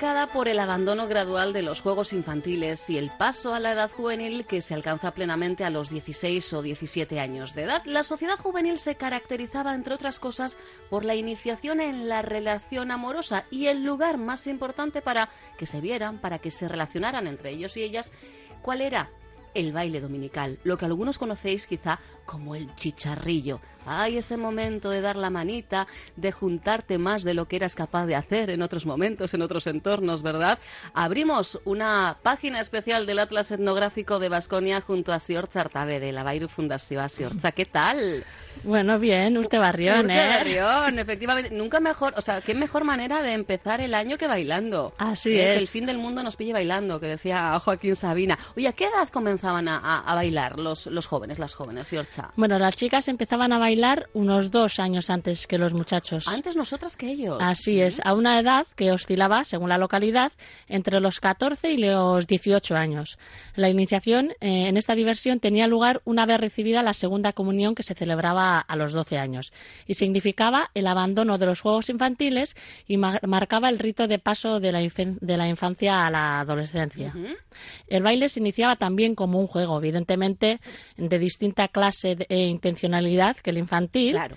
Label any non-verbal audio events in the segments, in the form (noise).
marcada por el abandono gradual de los juegos infantiles y el paso a la edad juvenil que se alcanza plenamente a los 16 o 17 años de edad. La sociedad juvenil se caracterizaba, entre otras cosas, por la iniciación en la relación amorosa y el lugar más importante para que se vieran, para que se relacionaran entre ellos y ellas, ¿cuál era? El baile dominical, lo que algunos conocéis quizá como el chicharrillo. Hay ese momento de dar la manita, de juntarte más de lo que eras capaz de hacer en otros momentos, en otros entornos, ¿verdad? Abrimos una página especial del Atlas Etnográfico de Vasconia junto a Siortza Artabe de la Bairu Fundación. Siortza, ¿qué tal? Bueno, bien, usted barrión, Urte ¿eh? Barrión, efectivamente. Nunca mejor, o sea, qué mejor manera de empezar el año que bailando. Así Eh, es. Que el fin del mundo nos pille bailando, que decía Joaquín Sabina. Oye, ¿a qué edad comenzaban a, a- a bailar los, los jóvenes, las jóvenes, Siortza? Bueno, las chicas empezaban a bailar unos dos años antes que los muchachos. Antes nosotras que ellos. Así es, a una edad que oscilaba, según la localidad, entre los 14 y los 18 años. La iniciación eh, en esta diversión tenía lugar una vez recibida la segunda comunión que se celebraba a los 12 años y significaba el abandono de los juegos infantiles y ma- marcaba el rito de paso de la, de la infancia a la adolescencia. El baile se iniciaba también como un juego, evidentemente de distinta clase de- e intencionalidad que el infantil Claro.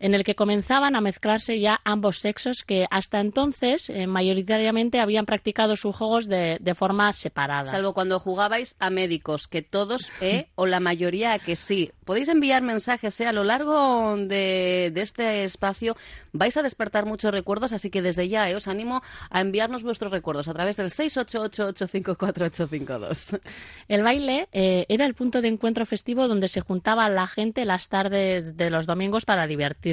En el que comenzaban a mezclarse ya ambos sexos que hasta entonces eh, mayoritariamente habían practicado sus juegos de, de forma separada. Salvo cuando jugabais a médicos, que todos, (laughs) eh, o la mayoría que sí. Podéis enviar mensajes eh, a lo largo de, de este espacio. Vais a despertar muchos recuerdos, así que desde ya eh, os animo a enviarnos vuestros recuerdos a través del 688-854-852. El baile era el punto de encuentro festivo donde se juntaba la gente las tardes de los domingos para divertirse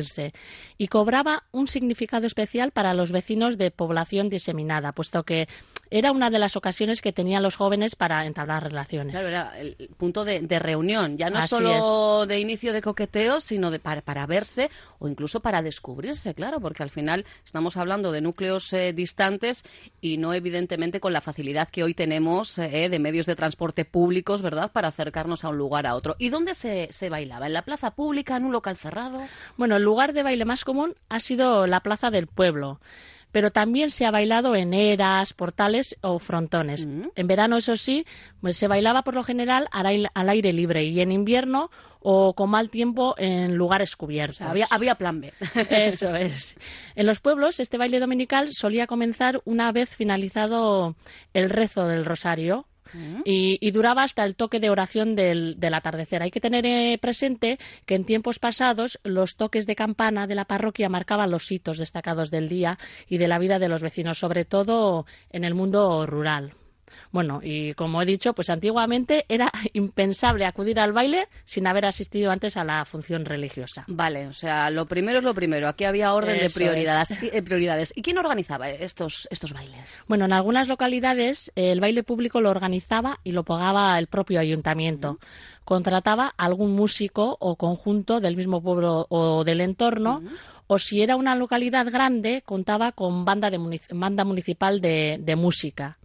y cobraba un significado especial para los vecinos de población diseminada, puesto que era una de las ocasiones que tenían los jóvenes para entablar relaciones. Claro, era el punto de, de reunión, ya no Así solo de inicio de coqueteo, sino de para, para verse o incluso para descubrirse, claro, porque al final estamos hablando de núcleos eh, distantes y no evidentemente con la facilidad que hoy tenemos eh, de medios de transporte públicos, ¿verdad?, para acercarnos a un lugar a otro. ¿Y dónde se, se bailaba? ¿En la plaza pública, en un local cerrado? Bueno, el lugar de baile más común ha sido la plaza del pueblo, pero también se ha bailado en eras, portales o frontones. En verano, eso sí, pues se bailaba por lo general al aire, al aire libre y en invierno o con mal tiempo en lugares cubiertos. Había, había plan B. (laughs) Eso es. En los pueblos, este baile dominical solía comenzar una vez finalizado el rezo del rosario. Y, y duraba hasta el toque de oración del, del atardecer. Hay que tener eh, presente que en tiempos pasados los toques de campana de la parroquia marcaban los hitos destacados del día y de la vida de los vecinos, sobre todo en el mundo rural. Bueno, y como he dicho, pues antiguamente era (laughs) impensable acudir al baile sin haber asistido antes a la función religiosa. Vale, o sea, lo primero es lo primero. Aquí había orden de prioridades. eh, prioridades. ¿Y quién organizaba estos, estos bailes? Bueno, en algunas localidades eh, el baile público lo organizaba y lo pagaba el propio ayuntamiento. Contrataba algún músico o conjunto del mismo pueblo o del entorno. O si era una localidad grande, contaba con banda, de banda municipal de, de música.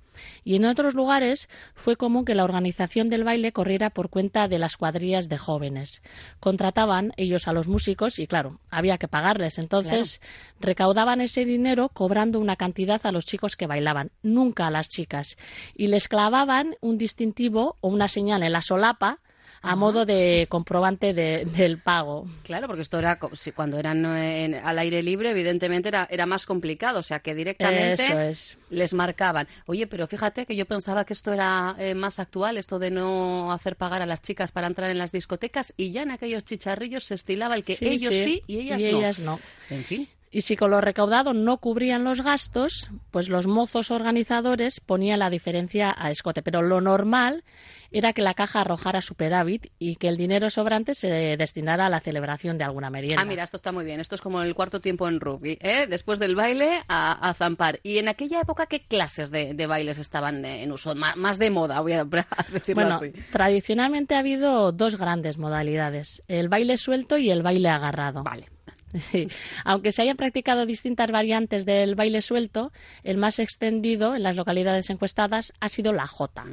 Y en otros lugares fue común que la organización del baile corriera por cuenta de las cuadrillas de jóvenes. Contrataban ellos a los músicos y, claro, había que pagarles. Entonces, recaudaban ese dinero cobrando una cantidad a los chicos que bailaban, nunca a las chicas. Y les clavaban un distintivo o una señal en la solapa a modo de comprobante de- del pago. Claro, porque esto era cuando eran eh, en- al aire libre, evidentemente era, era más complicado, o sea que directamente Eso es. les marcaban. Oye, pero fíjate que yo pensaba que esto era eh, más actual, esto de no hacer pagar a las chicas para entrar en las discotecas, y ya en aquellos chicharrillos se estilaba el que Sí, ellos sí, sí, y ellas y no. ellas no. En fin. Y si con lo recaudado no cubrían los gastos, pues los mozos organizadores ponían la diferencia a escote. Pero lo normal era que la caja arrojara superávit y que el dinero sobrante se destinara a la celebración de alguna merienda. Ah, mira, esto está muy bien. Esto es como el cuarto tiempo en rugby, ¿eh? Después del baile a, a zampar. Y en aquella época, ¿qué clases de, de bailes estaban eh, en uso? Má- más de moda, voy a (laughs) decirlo Bueno, así. tradicionalmente ha habido dos grandes modalidades, el baile suelto y el baile agarrado. Vale. (laughs) Sí. Aunque se hayan practicado distintas variantes del baile suelto, el más extendido en las localidades encuestadas ha sido la jota,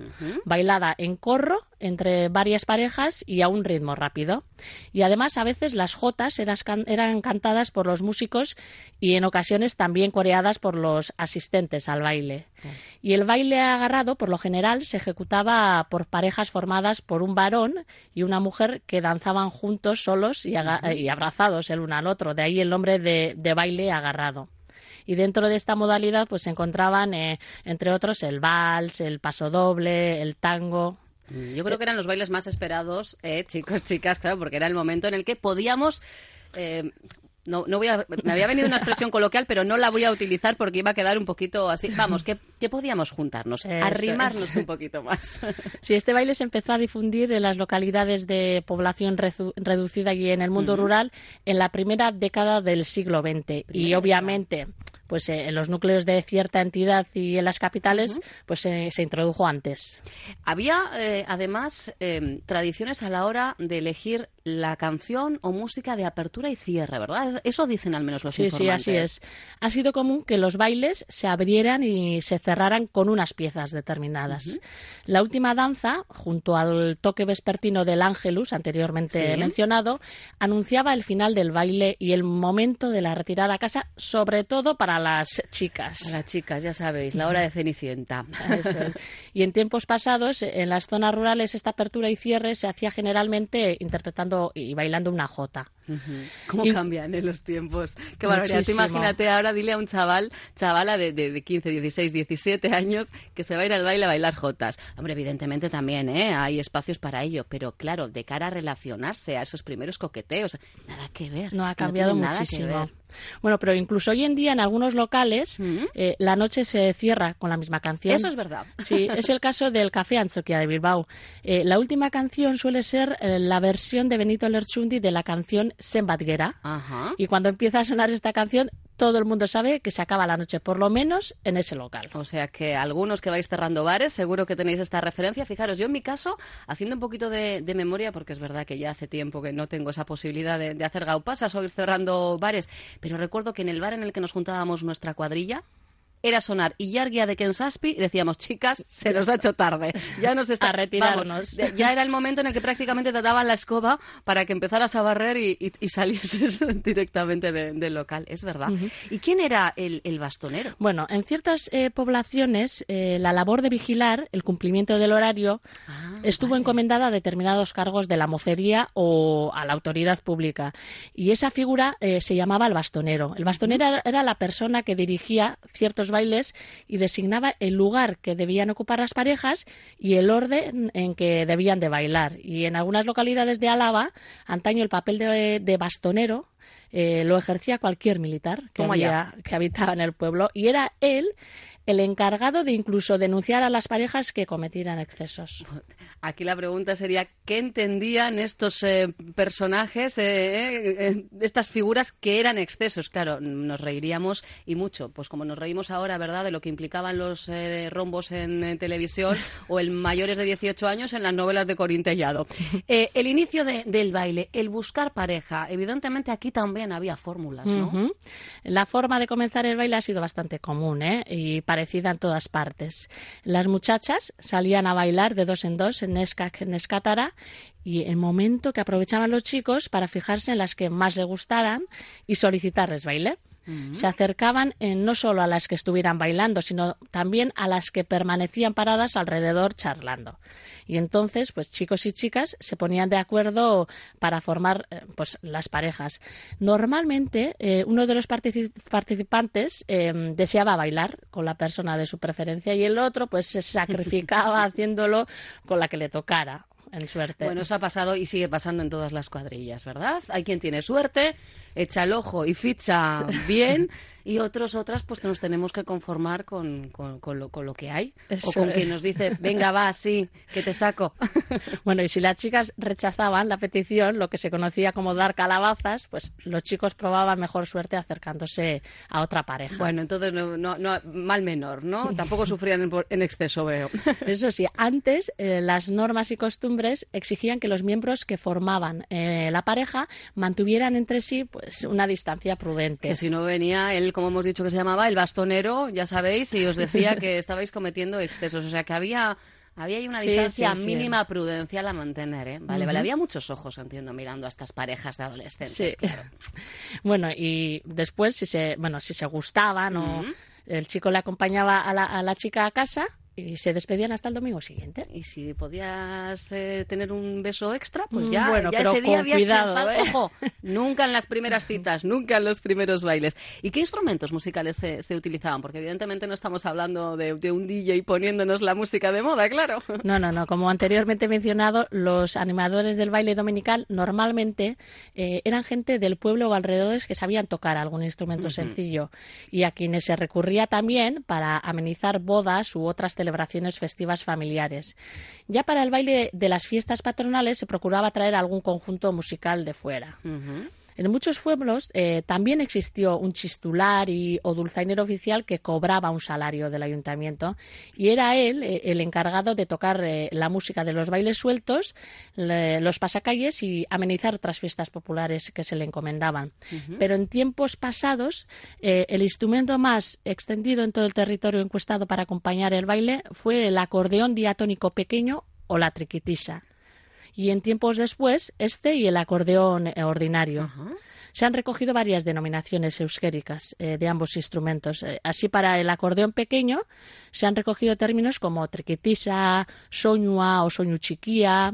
bailada en corro entre varias parejas y a un ritmo rápido. Y además a veces las jotas eran cantadas por los músicos y en ocasiones también coreadas por los asistentes al baile. Y el baile agarrado, por lo general, se ejecutaba por parejas formadas por un varón y una mujer que danzaban juntos, solos y, abrazados el uno al otro. De ahí el nombre de baile agarrado y dentro de esta modalidad pues se encontraban eh, entre otros el vals, el pasodoble, el tango. Mm, yo creo que eran los bailes más esperados, eh, chicos, chicas, claro, porque era el momento en el que podíamos eh, no, no voy a, me había venido una expresión coloquial, pero no la voy a utilizar porque iba a quedar un poquito así. Vamos, que, podíamos juntarnos, arrimarnos un poquito más. (laughs) Sí, este baile se empezó a difundir en las localidades de población reducida y en el mundo rural en la primera década del siglo XX. y obviamente pues eh, en los núcleos de cierta entidad y en las capitales, pues eh, se introdujo antes. Había eh, además em, tradiciones a la hora de elegir la canción o música de apertura y cierre, ¿verdad? Eso dicen al menos los sí, informantes. Sí, así es. Ha sido común que los bailes se abrieran y se cerraran con unas piezas determinadas. La última danza, junto al toque vespertino del Ángelus, anteriormente mencionado, anunciaba el final del baile y el momento de la retirada a casa, sobre todo para las chicas. A las chicas, ya sabéis, la hora de Cenicienta. Y en tiempos pasados, en las zonas rurales, esta apertura y cierre se hacía generalmente interpretando y bailando una jota. ¿Cómo cambian en los tiempos? Qué barbaridad. Imagínate ahora, dile a un chaval, chavala de, de, 15, 16, 17 años, que se va a ir al baile a bailar jotas. Hombre, evidentemente también, ¿eh? Hay espacios para ello, pero claro, de cara a relacionarse, a esos primeros coqueteos, nada que ver. No, ha cambiado muchísimo. Bueno, pero incluso hoy en día en algunos locales eh, la noche se cierra con la misma canción. Eso es verdad. Sí, es el caso del Café Anzoquia de Bilbao. Eh, la última canción suele ser eh, la versión de Benito Lerchundi de la canción Sembatguera. Y cuando empieza a sonar esta canción, todo el mundo sabe que se acaba la noche, por lo menos en ese local. O sea que algunos que vais cerrando bares, seguro que tenéis esta referencia. Fijaros, yo en mi caso, haciendo un poquito de, memoria, porque es verdad que ya hace tiempo que no tengo esa posibilidad de, de hacer gaupasas o ir cerrando bares, pero recuerdo que en el bar en el que nos juntábamos nuestra cuadrilla, era sonar y Yarguia de Kensaspi y decíamos, chicas, se nos ha hecho tarde. Ya nos está... A retirarnos. ya era el momento en el que prácticamente te daban la escoba para que empezaras a barrer y, salieses (laughs) directamente del local. Es verdad. ¿Y quién era el, bastonero? Bueno, en ciertas eh, poblaciones eh, la labor de vigilar el cumplimiento del horario ah, estuvo encomendada a determinados cargos de la mocería o a la autoridad pública. Y esa figura eh, se llamaba el bastonero. El bastonero era la persona que dirigía ciertos bailes y designaba el lugar que debían ocupar las parejas y el orden en que debían de bailar. Y en algunas localidades de Álava, antaño el papel de, bastonero eh, lo ejercía cualquier militar que, que habitaba en el pueblo y era él el encargado de incluso denunciar a las parejas que cometieran excesos. Aquí la pregunta sería, ¿qué entendían estos eh, personajes, eh, eh, estas figuras que eran excesos? Claro, nos reiríamos y mucho, pues como nos reímos ahora, ¿verdad?, de lo que implicaban los rombos en, televisión o el mayores de 18 años en las novelas de Corintellado. (laughs) el inicio del baile, el buscar pareja, evidentemente aquí también había fórmulas, ¿no? La forma de comenzar el baile ha sido bastante común, ¿eh? Y parecida en todas partes. Las muchachas salían a bailar de dos en dos en Escac, en Escátara, y el momento que aprovechaban los chicos para fijarse en las que más les gustaran y solicitarles baile. Se acercaban eh, no solo a las que estuvieran bailando, sino también a las que permanecían paradas alrededor charlando. Y entonces, pues chicos y chicas se ponían de acuerdo para formar eh, pues las parejas. Normalmente, eh, uno de los participantes deseaba bailar con la persona de su preferencia y el otro pues se sacrificaba (laughs) haciéndolo con la que le tocara en suerte. Bueno, eso ha pasado y sigue pasando en todas las cuadrillas, ¿verdad? Hay quien tiene suerte, echa el ojo y ficha bien (laughs) y otros, otras, pues nos tenemos que conformar con, con, lo, con lo, que hay. o con quien nos dice, venga, va, sí, que te saco. (laughs) bueno, y si las chicas rechazaban la petición, lo que se conocía como dar calabazas, pues los chicos probaban mejor suerte acercándose a otra pareja. Bueno, entonces, no, no, mal menor, ¿no? Tampoco (laughs) sufrían en, exceso, veo. (laughs) Eso sí, antes eh, las normas y costumbres exigían que los miembros que formaban eh, la pareja mantuvieran entre sí pues una distancia prudente. Que si no venía el como hemos dicho que se llamaba, el bastonero, ya sabéis, y os decía que estabais cometiendo excesos. O sea, que había Había ahí una distancia mínima prudencial a mantener, ¿eh? Vale, vale. Había muchos ojos, entiendo, mirando a estas parejas de adolescentes, claro. (laughs) bueno, y después, si se, bueno, si se gustaban o el chico le acompañaba a la, a la chica a casa, y se despedían hasta el domingo siguiente. Y si podías eh, tener un beso extra, pues mm, ya, bueno, ese día habías cuidado, ¿eh? Ojo, (laughs) nunca en las primeras citas, nunca en los primeros bailes. ¿Y qué instrumentos musicales se, utilizaban? Porque evidentemente no estamos hablando de, un DJ poniéndonos la música de moda, claro. (laughs) No, no, no. Como anteriormente he mencionado, los animadores del baile dominical normalmente eh, eran gente del pueblo o alrededores que sabían tocar algún instrumento sencillo y a quienes se recurría también para amenizar bodas u otras celebraciones celebraciones festivas familiares. Ya para el baile de las fiestas patronales se procuraba traer algún conjunto musical de fuera. En muchos pueblos eh, también existió un chistular y, o dulzainero oficial que cobraba un salario del ayuntamiento y era él eh, el encargado de tocar eh, la música de los bailes sueltos, los pasacalles y amenizar otras fiestas populares que se le encomendaban. Pero en tiempos pasados, el instrumento más extendido en todo el territorio encuestado para acompañar el baile fue el acordeón diatónico pequeño o la triquitisa y en tiempos después este y el acordeón eh, ordinario. Se han recogido varias denominaciones euskéricas eh, de ambos instrumentos. Eh, así, para el acordeón pequeño se han recogido términos como triquitisa, soñua o soñuchiquía,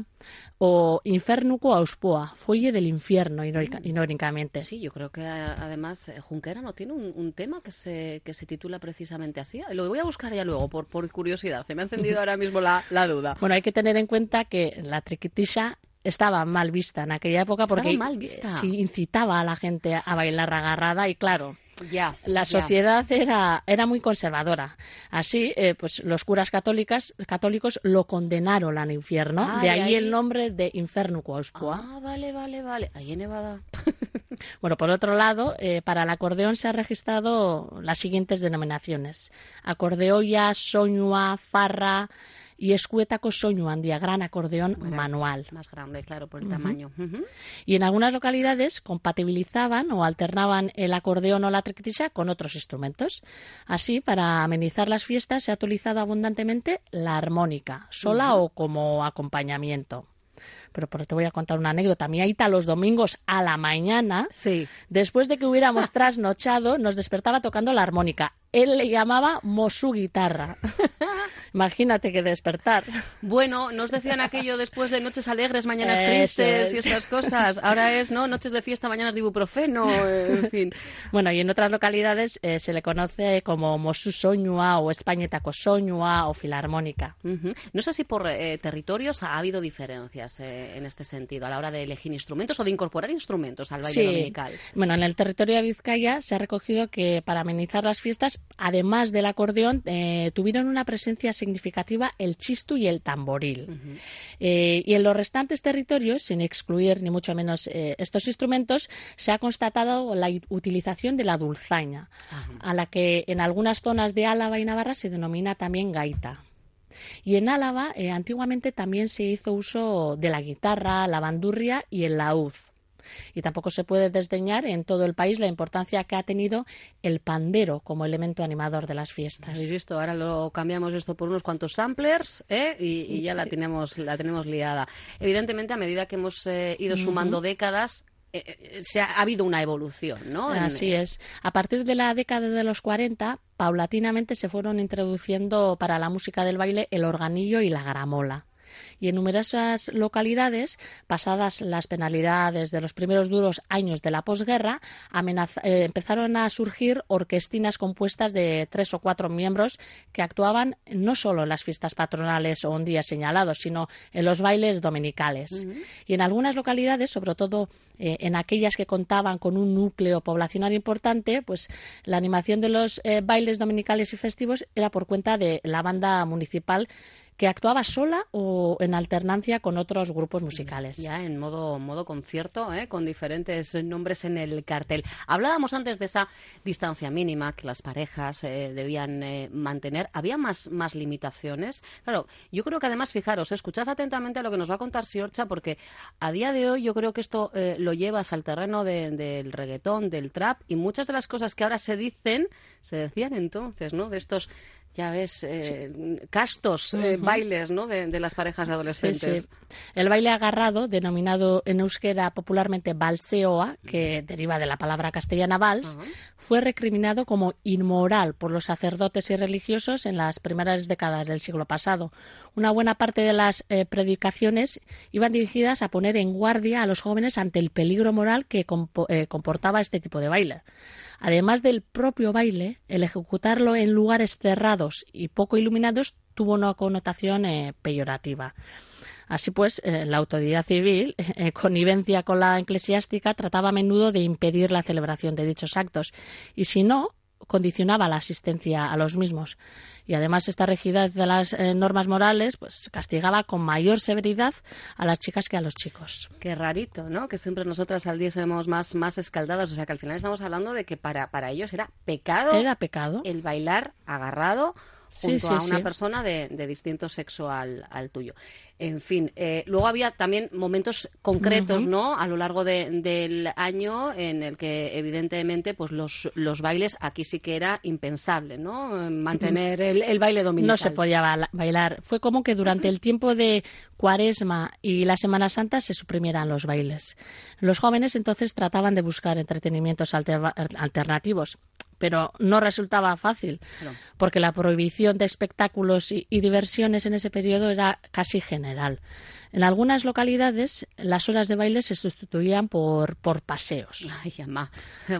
o Infernuco Auspoa, Fuelle del Infierno, irónicamente. Sí, yo creo que además eh, Junquera no tiene un, tema que se, que se titula precisamente así. Lo voy a buscar ya luego, por, por curiosidad. Se me ha encendido (laughs) ahora mismo la, la duda. Bueno, hay que tener en cuenta que la triquitisha estaba mal vista en aquella época porque mal vista. incitaba a la gente a bailar agarrada y claro, la sociedad era, era muy conservadora. Así, eh, pues los curas católicas, católicos lo condenaron al infierno. de ahí, el nombre de Inferno Ah, vale, vale, vale. Ahí en Nevada. (laughs) bueno, por otro lado, eh, para el acordeón se han registrado las siguientes denominaciones. Acordeoya, soñua, farra, y escuétaco soño andía gran acordeón manual. Más grande, claro, por el tamaño. Y en algunas localidades compatibilizaban o alternaban el acordeón o la triquitisa con otros instrumentos. Así, para amenizar las fiestas se ha utilizado abundantemente la armónica, sola o como acompañamiento pero, te voy a contar una anécdota. Mi aita los domingos a la mañana, sí. después de que hubiéramos (laughs) trasnochado, nos despertaba tocando la armónica. Él le llamaba Mosu Guitarra. (laughs) Imagínate que despertar. Bueno, nos decían aquello después de noches alegres, mañanas tristes y esas cosas. Ahora es, ¿no? Noches de fiesta, mañanas de ibuprofeno, en fin. (laughs) Bueno, y en otras localidades eh, se le conoce como Mosu Soñua o Españetaco Soñua o Filarmónica. No sé si por eh, territorios ha habido diferencias eh, en este sentido a la hora de elegir instrumentos o de incorporar instrumentos al baile dominical. Bueno, en el territorio de Vizcaya se ha recogido que para amenizar las fiestas, además del acordeón, tuvieron una presencia significativa el chistu y el tamboril. Eh, y en los restantes territorios, sin excluir ni mucho menos eh, estos instrumentos, se ha constatado la utilización de la dulzaina, a la que en algunas zonas de Álava y Navarra se denomina también gaita. Y en Álava eh, antiguamente también se hizo uso de la guitarra, la bandurria y el laúd. Y tampoco se puede desdeñar en todo el país la importancia que ha tenido el pandero como elemento animador de las fiestas. Habéis visto, ahora lo cambiamos esto por unos cuantos samplers ¿eh? y, ya la tenemos, la tenemos liada. Evidentemente, a medida que hemos eh, ido sumando décadas, se ha, habido una evolución, ¿no? Así es. A partir de la década de los 40, paulatinamente se fueron introduciendo para la música del baile el organillo y la gramola y en numerosas localidades, pasadas las penalidades de los primeros duros años de la posguerra, eh, empezaron a surgir orquestinas compuestas de tres o cuatro miembros que actuaban no solo en las fiestas patronales o en días señalados, sino en los bailes dominicales. Y en algunas localidades, sobre todo eh, en aquellas que contaban con un núcleo poblacional importante, pues la animación de los eh, bailes dominicales y festivos era por cuenta de la banda municipal que actuaba sola o en alternancia con otros grupos musicales. Ya en modo, modo concierto, ¿eh? con diferentes nombres en el cartel. Hablábamos antes de esa distancia mínima que las parejas eh, debían eh, mantener. ¿Había más, más limitaciones? Claro, yo creo que además, fijaros, escuchad atentamente a lo que nos va a contar Siorcha, porque a día de hoy yo creo que esto lo llevas al terreno del reggaetón, del trap, y muchas de las cosas que ahora se dicen, se decían entonces, ¿no? De estos ya ves, eh, castos eh, bailes ¿no? de, las parejas de adolescentes. El baile agarrado, denominado en euskera popularmente balseoa, que deriva de la palabra castellana vals, fue recriminado como inmoral por los sacerdotes y religiosos en las primeras décadas del siglo pasado. Una buena parte de las eh, predicaciones iban dirigidas a poner en guardia a los jóvenes ante el peligro moral que comportaba este tipo de baile. Además del propio baile, el ejecutarlo en lugares cerrados y poco iluminados tuvo una connotación eh, peyorativa. Así pues, eh, la autoridad civil, (laughs) en connivencia con la eclesiástica, trataba a menudo de impedir la celebración de dichos actos y, si no, condicionaba la asistencia a los mismos. Y además esta rigidez de las eh, normas morales pues castigaba con mayor severidad a las chicas que a los chicos. Qué rarito, ¿no? Que siempre nosotras al día somos más, más escaldadas. O sea que al final estamos hablando de que para, para ellos era pecado. Era pecado. El bailar agarrado junto a una persona de, distinto sexo al, tuyo. En fin, eh, luego había también momentos concretos, ¿no? A lo largo del año en el que evidentemente, pues los, los bailes aquí sí que era impensable, ¿no? Mantener el, baile dominical. No se podía bailar. Fue como que durante el tiempo de Cuaresma y la Semana Santa se suprimieran los bailes. Los jóvenes entonces trataban de buscar entretenimientos alternativos pero no resultaba fácil, porque la prohibición de espectáculos y, diversiones en ese periodo era casi general. En algunas localidades las horas de baile se sustituían por, por paseos. Ay, mamá.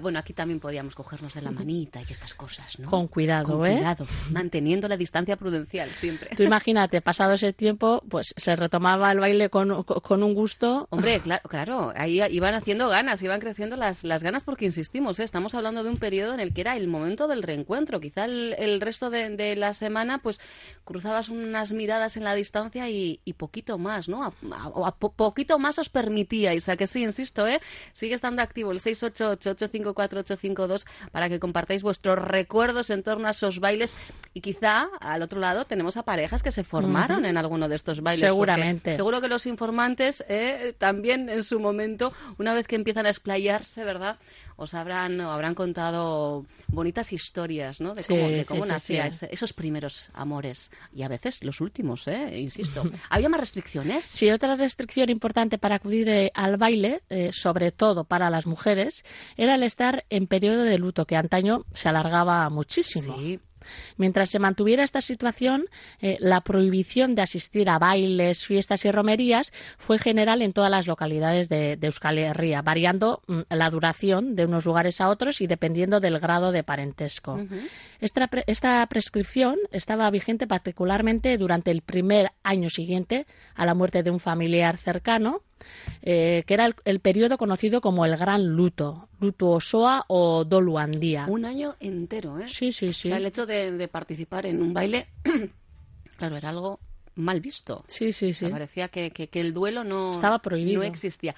Bueno, aquí también podíamos cogernos de la manita y estas cosas, ¿no? Con cuidado, Con ¿eh? cuidado, manteniendo la distancia prudencial siempre. Tú imagínate, pasado ese tiempo, pues se retomaba el baile con, con un gusto. Hombre, claro, claro, ahí iban haciendo ganas, iban creciendo las, las ganas porque insistimos, ¿eh? estamos hablando de un periodo en el que era el momento del reencuentro. Quizá el, resto de, la semana, pues cruzabas unas miradas en la distancia y, y poquito más, ¿no? A, poquito más os permitíais, a que sí, insisto, ¿eh? sigue estando activo el 688-854-852 para que compartáis vuestros recuerdos en torno a esos bailes y quizá al otro lado tenemos a parejas que se formaron en alguno de estos bailes. Seguramente. Seguro que los informantes ¿eh? también en su momento, una vez que empiezan a explayarse, ¿verdad? Os habrán, habrán contado bonitas historias, ¿no? De cómo, de cómo nacían esos primeros amores y a veces los últimos, ¿eh? Insisto. (laughs) ¿Había más restricciones? Sí, otra restricción importante para acudir eh, al baile, eh, sobre todo para las mujeres, era el estar en periodo de luto, que antaño se alargaba muchísimo. Sí. Mientras se mantuviera esta situación, eh, la prohibición de asistir a bailes, fiestas y romerías fue general en todas las localidades de, Euskal Herria, variando mm, la duración de unos lugares a otros y dependiendo del grado de parentesco. esta, esta prescripción estaba vigente particularmente durante el primer año siguiente a la muerte de un familiar cercano eh, que era el, periodo conocido como el Gran Luto, Luto Osoa o Doluandía. Un año entero, ¿eh? Sí, sí, sí. O sea, el hecho de, participar en un baile, (clears throat) claro, era algo mal visto. Sí, sí, sí. parecía que, el duelo no, Estaba prohibido. no existía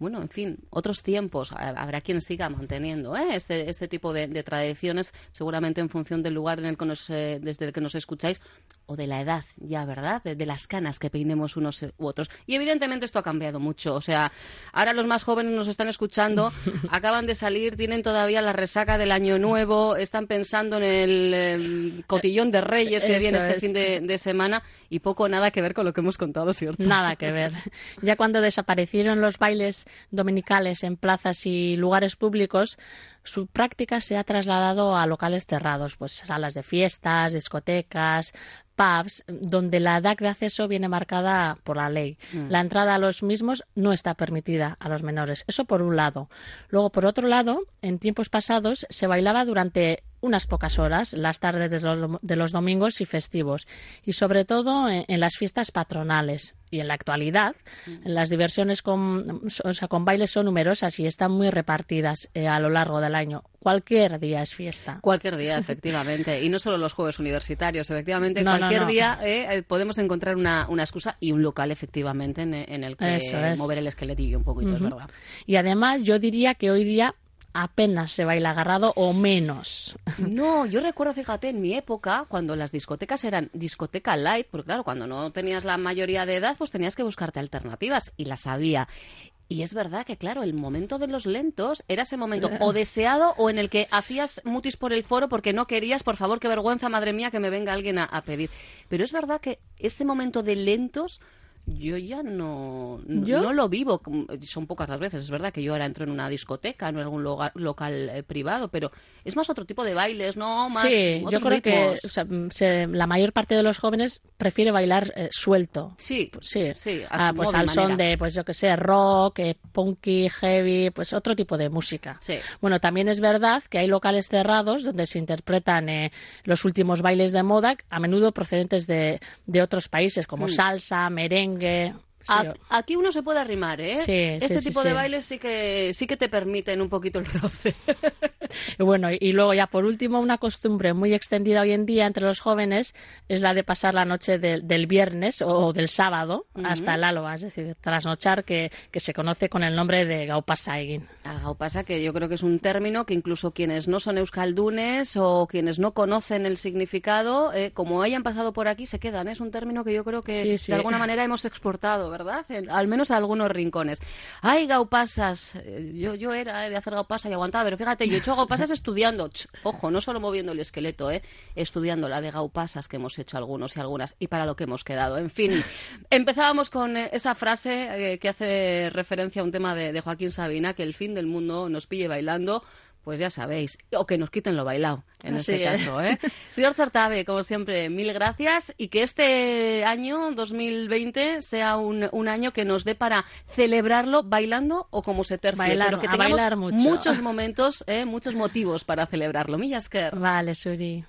bueno, en fin, otros tiempos. Habrá quien siga manteniendo ¿eh? este, este tipo de, tradiciones, seguramente en función del lugar en el que nos, eh, desde el que nos escucháis o de la edad, ya, ¿verdad? De, las canas que peinemos unos u otros. Y evidentemente esto ha cambiado mucho. O sea, ahora los más jóvenes nos están escuchando, (laughs) acaban de salir, tienen todavía la resaca del año nuevo, están pensando en el em, cotillón de Reyes que viene este fin de, de semana y poco nada que ver con lo que hemos contado, ¿cierto? Nada que ver. Ya cuando desaparecieron los bailes dominicales en plazas y lugares públicos, su práctica se ha trasladado a locales cerrados, pues salas de fiestas, discotecas, pubs, donde la edad de acceso viene marcada por la ley. Mm. La entrada a los mismos no está permitida a los menores. Eso por un lado. Luego, por otro lado, en tiempos pasados se bailaba durante unas pocas horas, las tardes de los, domingos y festivos, y sobre todo en, las fiestas patronales. Y en la actualidad, mm. las diversiones con, con bailes son numerosas y están muy repartidas eh, a lo largo del año. Cualquier día es fiesta. Cualquier día, (laughs) efectivamente. Y no solo los juegos universitarios, efectivamente. cualquier día eh, eh, podemos encontrar una, excusa y un local, efectivamente, en, el que mover el esqueletillo un poquito, es verdad. Y además, yo diría que hoy día apenas se baila agarrado o menos. No, yo recuerdo, fíjate, en mi época, cuando las discotecas eran discoteca light, porque claro, cuando no tenías la mayoría de edad, pues tenías que buscarte alternativas y las había. Y es verdad que, claro, el momento de los lentos era ese momento o deseado o en el que hacías mutis por el foro porque no querías, por favor, qué vergüenza, madre mía, que me venga alguien a, a pedir. Pero es verdad que ese momento de lentos yo ya no, no lo vivo. Son pocas las veces. Es verdad que yo ahora entro en una discoteca, no en algún local eh, privado, pero es más otro tipo de bailes, ¿no? Más sí, yo creo que la mayor parte de los jóvenes prefiere bailar eh, suelto. Sí, pues sí. sí ah, pues al son de, pues yo que sé, rock, eh, punky, heavy, pues otro tipo de música. Sí. Bueno, también es verdad que hay locales cerrados donde se interpretan los últimos bailes de moda, a menudo procedentes de, de otros países, como mm. salsa, merengue, गए aquí uno se puede arrimar, ¿eh? este tipo de bailes sí que sí que te permiten un poquito el roce. y (laughs) bueno, y luego ya por último, una costumbre muy extendida hoy en día entre los jóvenes es la de pasar la noche del viernes o del sábado hasta el alba, es decir, trasnochar, que, que se conoce con el nombre de Gaupasaigin. A Gaupasa, que yo creo que es un término que incluso quienes no son euskaldunes o quienes no conocen el significado, eh, como hayan pasado por aquí, se quedan. Es un término que yo creo que de alguna manera hemos exportado, ¿verdad? al menos a algunos rincones. Ay, gaupasas. Eh, yo, yo era de hacer gaupasas y aguantaba, pero fíjate, yo he hecho gaupasas (laughs) estudiando. ojo, no solo moviendo el esqueleto, ¿eh? Estudiando la de gaupasas que hemos hecho algunos y algunas y para lo que hemos quedado. En fin, (laughs) empezábamos con eh, esa frase que hace referencia a un tema de, de Joaquín Sabina, que el fin del mundo nos pille bailando pues ya sabéis, o que nos quiten lo bailado, en este caso. ¿eh? (laughs) Señor Zartabe, como siempre, mil gracias y que este año 2020 sea un, un año que nos dé para celebrarlo bailando o como se tercie, bailar, que tengamos muchos momentos, ¿eh? muchos motivos para celebrarlo. Millasker. Vale, Suri.